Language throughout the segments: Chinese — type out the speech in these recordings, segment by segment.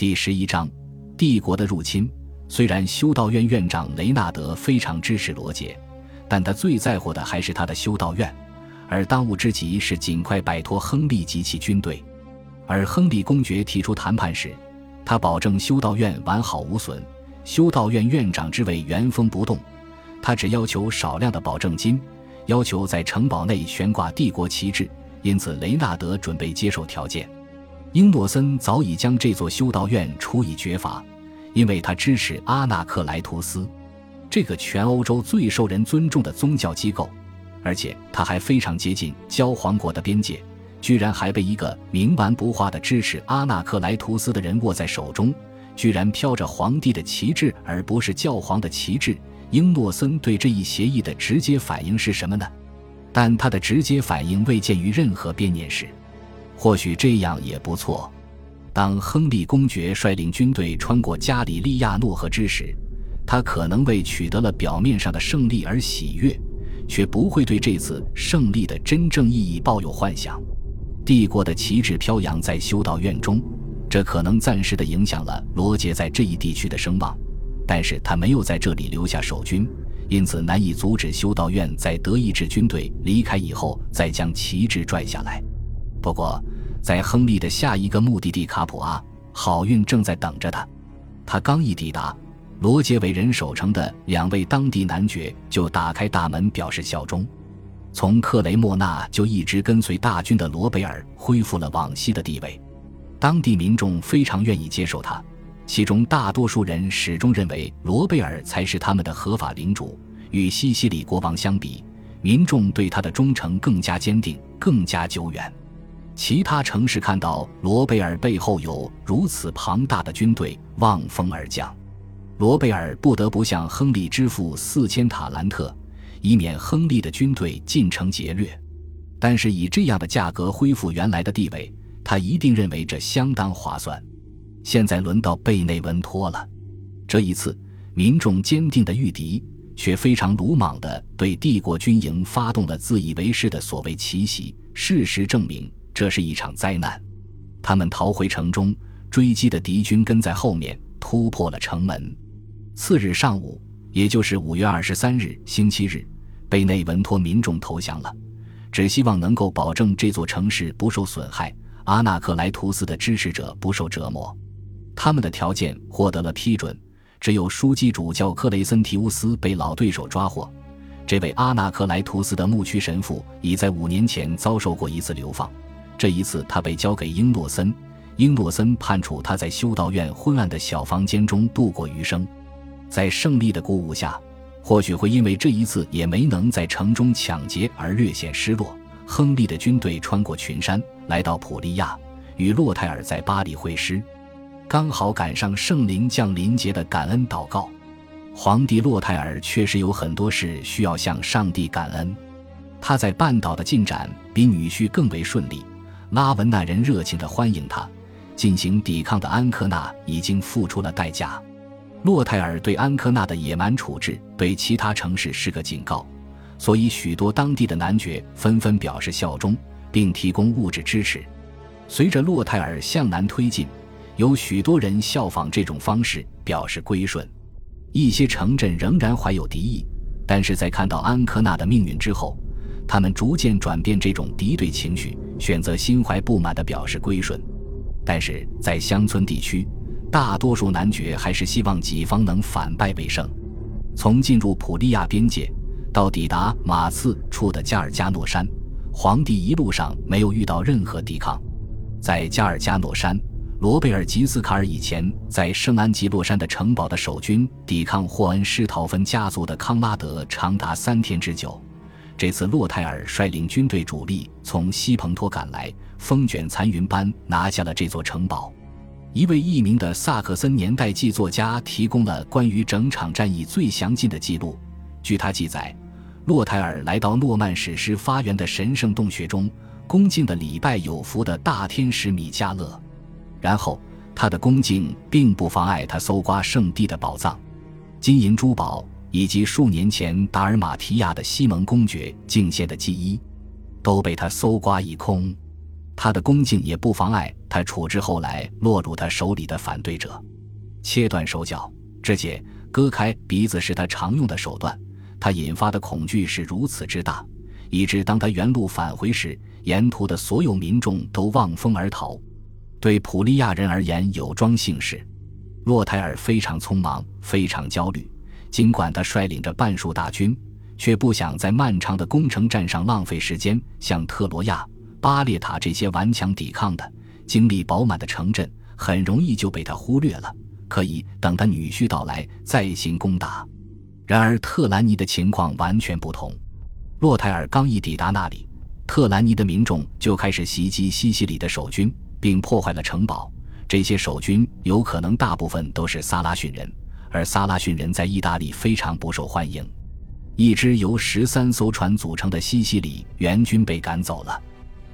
第十一章，帝国的入侵。虽然修道院院长雷纳德非常支持罗杰，但他最在乎的还是他的修道院，而当务之急是尽快摆脱亨利及其军队。而亨利公爵提出谈判时，他保证修道院完好无损，修道院院长之位原封不动，他只要求少量的保证金，要求在城堡内悬挂帝国旗帜。因此，雷纳德准备接受条件。英诺森早已将这座修道院处以绝罚。因为他支持阿纳克莱图斯，这个全欧洲最受人尊重的宗教机构，而且他还非常接近教皇国的边界，居然还被一个冥顽不化的支持阿纳克莱图斯的人握在手中，居然飘着皇帝的旗帜而不是教皇的旗帜。英诺森对这一协议的直接反应是什么呢？但他的直接反应未见于任何编年史，或许这样也不错。当亨利公爵率领军队穿过加里利亚诺河之时，他可能为取得了表面上的胜利而喜悦，却不会对这次胜利的真正意义抱有幻想。帝国的旗帜飘扬在修道院中，这可能暂时的影响了罗杰在这一地区的声望，但是他没有在这里留下守军，因此难以阻止修道院在德意志军队离开以后再将旗帜拽下来。不过，在亨利的下一个目的地卡普阿，好运正在等着他。他刚一抵达，罗杰为人守城的两位当地男爵就打开大门表示效忠。从克雷莫纳就一直跟随大军的罗贝尔恢复了往昔的地位，当地民众非常愿意接受他，其中大多数人始终认为罗贝尔才是他们的合法领主。与西西里国王相比，民众对他的忠诚更加坚定，更加久远。其他城市看到罗贝尔背后有如此庞大的军队望风而降，罗贝尔不得不向亨利支付四千塔兰特，以免亨利的军队进城劫掠。但是以这样的价格恢复原来的地位，他一定认为这相当划算。现在轮到贝内文托了，这一次民众坚定的御敌，却非常鲁莽地对帝国军营发动了自以为是的所谓奇袭。事实证明。这是一场灾难，他们逃回城中，追击的敌军跟在后面，突破了城门。次日上午，也就是五月二十三日星期日，贝内文托民众投降了，只希望能够保证这座城市不受损害，阿纳克莱图斯的支持者不受折磨。他们的条件获得了批准，只有枢机主教克雷森提乌斯被老对手抓获。这位阿纳克莱图斯的牧区神父已在五年前遭受过一次流放。这一次，他被交给英诺森，英诺森判处他在修道院昏暗的小房间中度过余生。在胜利的鼓舞下，或许会因为这一次也没能在城中抢劫而略显失落。亨利的军队穿过群山，来到普利亚，与洛泰尔在巴黎会师，刚好赶上圣灵降临节的感恩祷告。皇帝洛泰尔确实有很多事需要向上帝感恩，他在半岛的进展比女婿更为顺利。拉文纳人热情地欢迎他，进行抵抗的安科纳已经付出了代价。洛泰尔对安科纳的野蛮处置对其他城市是个警告，所以许多当地的男爵纷纷表示效忠，并提供物质支持。随着洛泰尔向南推进，有许多人效仿这种方式表示归顺。一些城镇仍然怀有敌意，但是在看到安科纳的命运之后。他们逐渐转变这种敌对情绪，选择心怀不满地表示归顺。但是在乡村地区，大多数男爵还是希望己方能反败为胜。从进入普利亚边界到抵达马刺处的加尔加诺山，皇帝一路上没有遇到任何抵抗。在加尔加诺山，罗贝尔吉斯卡尔以前在圣安吉洛山的城堡的守军抵抗霍恩施陶芬家族的康拉德长达三天之久。这次，洛泰尔率领军队主力从西蓬托赶来，风卷残云般拿下了这座城堡。一位佚名的萨克森年代记作家提供了关于整场战役最详尽的记录。据他记载，洛泰尔来到诺曼史诗发源的神圣洞穴中，恭敬地礼拜有福的大天使米迦勒。然后，他的恭敬并不妨碍他搜刮圣地的宝藏，金银珠宝。以及数年前达尔马提亚的西蒙公爵敬献的祭衣，都被他搜刮一空。他的恭敬也不妨碍他处置后来落入他手里的反对者，切断手脚、肢解、割开鼻子是他常用的手段。他引发的恐惧是如此之大，以致当他原路返回时，沿途的所有民众都望风而逃。对普利亚人而言，有桩幸事。洛泰尔非常匆忙，非常焦虑。尽管他率领着半数大军，却不想在漫长的攻城战上浪费时间。像特罗亚、巴列塔这些顽强抵抗的、精力饱满的城镇，很容易就被他忽略了。可以等他女婿到来再行攻打。然而特兰尼的情况完全不同。洛泰尔刚一抵达那里，特兰尼的民众就开始袭击西西里的守军，并破坏了城堡。这些守军有可能大部分都是萨拉逊人，而萨拉逊人在意大利非常不受欢迎。一支由十三艘船组成的西西里援军被赶走了。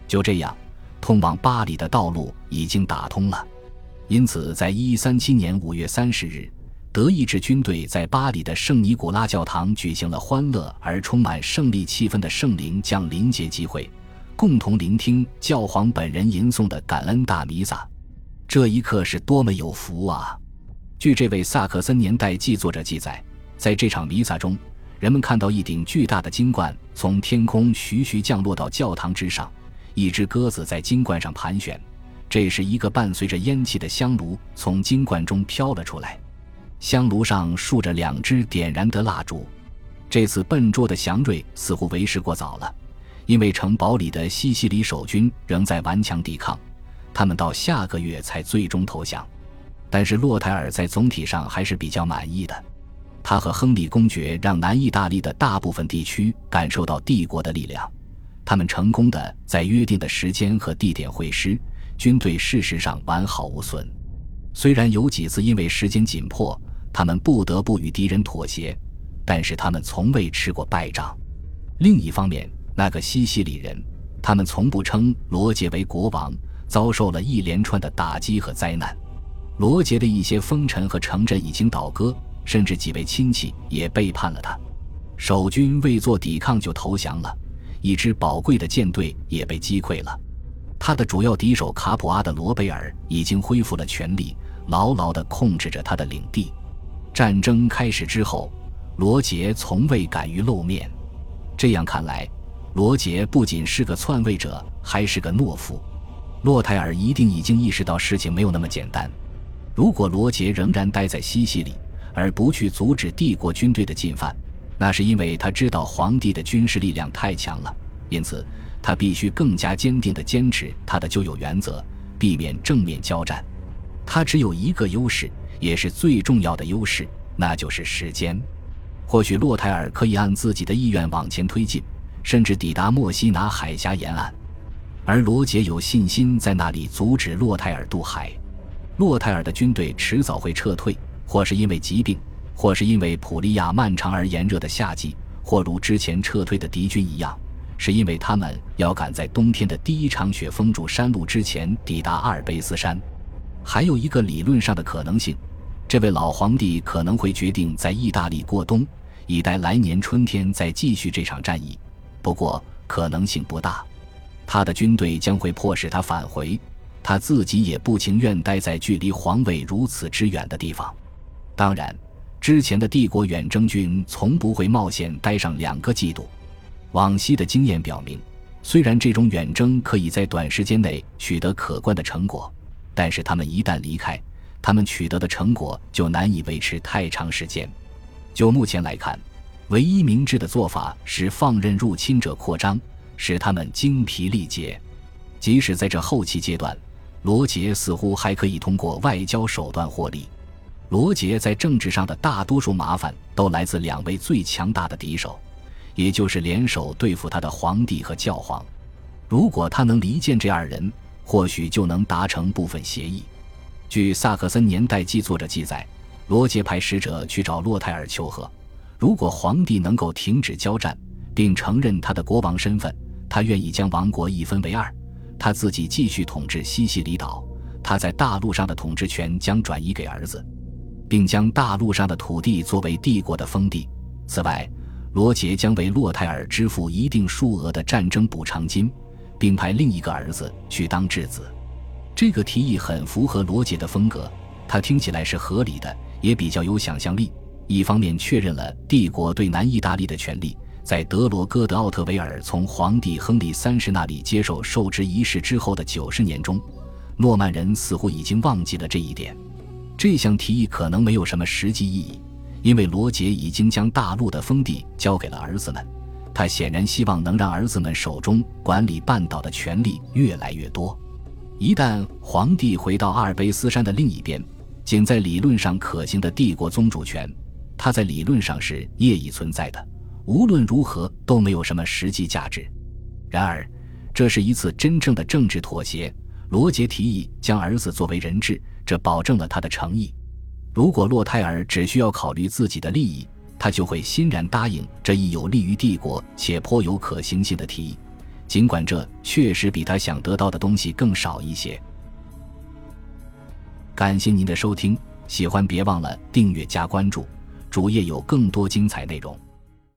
就这样，通往巴黎的道路已经打通了。因此，在一三七年五月三十日，德意志军队在巴黎的圣尼古拉教堂举行了欢乐而充满胜利气氛的圣灵降临节集会，共同聆听教皇本人吟诵的感恩大弥撒。这一刻是多么有福啊！据这位萨克森年代记作者记载，在这场弥撒中，人们看到一顶巨大的金冠从天空徐徐降落到教堂之上，一只鸽子在金冠上盘旋。这时，一个伴随着烟气的香炉从金冠中飘了出来，香炉上竖着两只点燃的蜡烛。这次笨拙的祥瑞似乎为时过早了，因为城堡里的西西里守军仍在顽强抵抗。他们到下个月才最终投降，但是洛泰尔在总体上还是比较满意的。他和亨利公爵让南意大利的大部分地区感受到帝国的力量。他们成功的在约定的时间和地点会师，军队事实上完好无损。虽然有几次因为时间紧迫，他们不得不与敌人妥协，但是他们从未吃过败仗。另一方面，那个西西里人，他们从不称罗杰为国王。遭受了一连串的打击和灾难，罗杰的一些封臣和城镇已经倒戈，甚至几位亲戚也背叛了他。守军未做抵抗就投降了，一支宝贵的舰队也被击溃了。他的主要敌手卡普阿的罗贝尔已经恢复了权力，牢牢地控制着他的领地。战争开始之后，罗杰从未敢于露面。这样看来，罗杰不仅是个篡位者，还是个懦夫。洛泰尔一定已经意识到事情没有那么简单。如果罗杰仍然待在西西里，而不去阻止帝国军队的进犯，那是因为他知道皇帝的军事力量太强了。因此，他必须更加坚定地坚持他的旧有原则，避免正面交战。他只有一个优势，也是最重要的优势，那就是时间。或许洛泰尔可以按自己的意愿往前推进，甚至抵达墨西拿海峡沿岸。而罗杰有信心在那里阻止洛泰尔渡海，洛泰尔的军队迟早会撤退，或是因为疾病，或是因为普利亚漫长而炎热的夏季，或如之前撤退的敌军一样，是因为他们要赶在冬天的第一场雪封住山路之前抵达阿尔卑斯山。还有一个理论上的可能性，这位老皇帝可能会决定在意大利过冬，以待来年春天再继续这场战役。不过可能性不大。他的军队将会迫使他返回，他自己也不情愿待在距离皇位如此之远的地方。当然，之前的帝国远征军从不会冒险待上两个季度。往昔的经验表明，虽然这种远征可以在短时间内取得可观的成果，但是他们一旦离开，他们取得的成果就难以维持太长时间。就目前来看，唯一明智的做法是放任入侵者扩张。使他们精疲力竭，即使在这后期阶段，罗杰似乎还可以通过外交手段获利。罗杰在政治上的大多数麻烦都来自两位最强大的敌手，也就是联手对付他的皇帝和教皇。如果他能离间这二人，或许就能达成部分协议。据萨克森年代记作者记载，罗杰派使者去找洛泰尔求和，如果皇帝能够停止交战，并承认他的国王身份。他愿意将王国一分为二，他自己继续统治西西里岛，他在大陆上的统治权将转移给儿子，并将大陆上的土地作为帝国的封地。此外，罗杰将为洛泰尔支付一定数额的战争补偿金，并派另一个儿子去当质子。这个提议很符合罗杰的风格，他听起来是合理的，也比较有想象力。一方面确认了帝国对南意大利的权利，在德罗戈德奥特维尔从皇帝亨利三世那里接受受职仪式之后的九十年中，诺曼人似乎已经忘记了这一点。这项提议可能没有什么实际意义，因为罗杰已经将大陆的封地交给了儿子们。他显然希望能让儿子们手中管理半岛的权力越来越多。一旦皇帝回到阿尔卑斯山的另一边，仅在理论上可行的帝国宗主权。它在理论上是业已存在的，无论如何都没有什么实际价值。然而，这是一次真正的政治妥协。罗杰提议将儿子作为人质，这保证了他的诚意。如果洛泰尔只需要考虑自己的利益，他就会欣然答应这一有利于帝国且颇有可行性的提议，尽管这确实比他想得到的东西更少一些。感谢您的收听，喜欢别忘了订阅加关注。主页有更多精彩内容。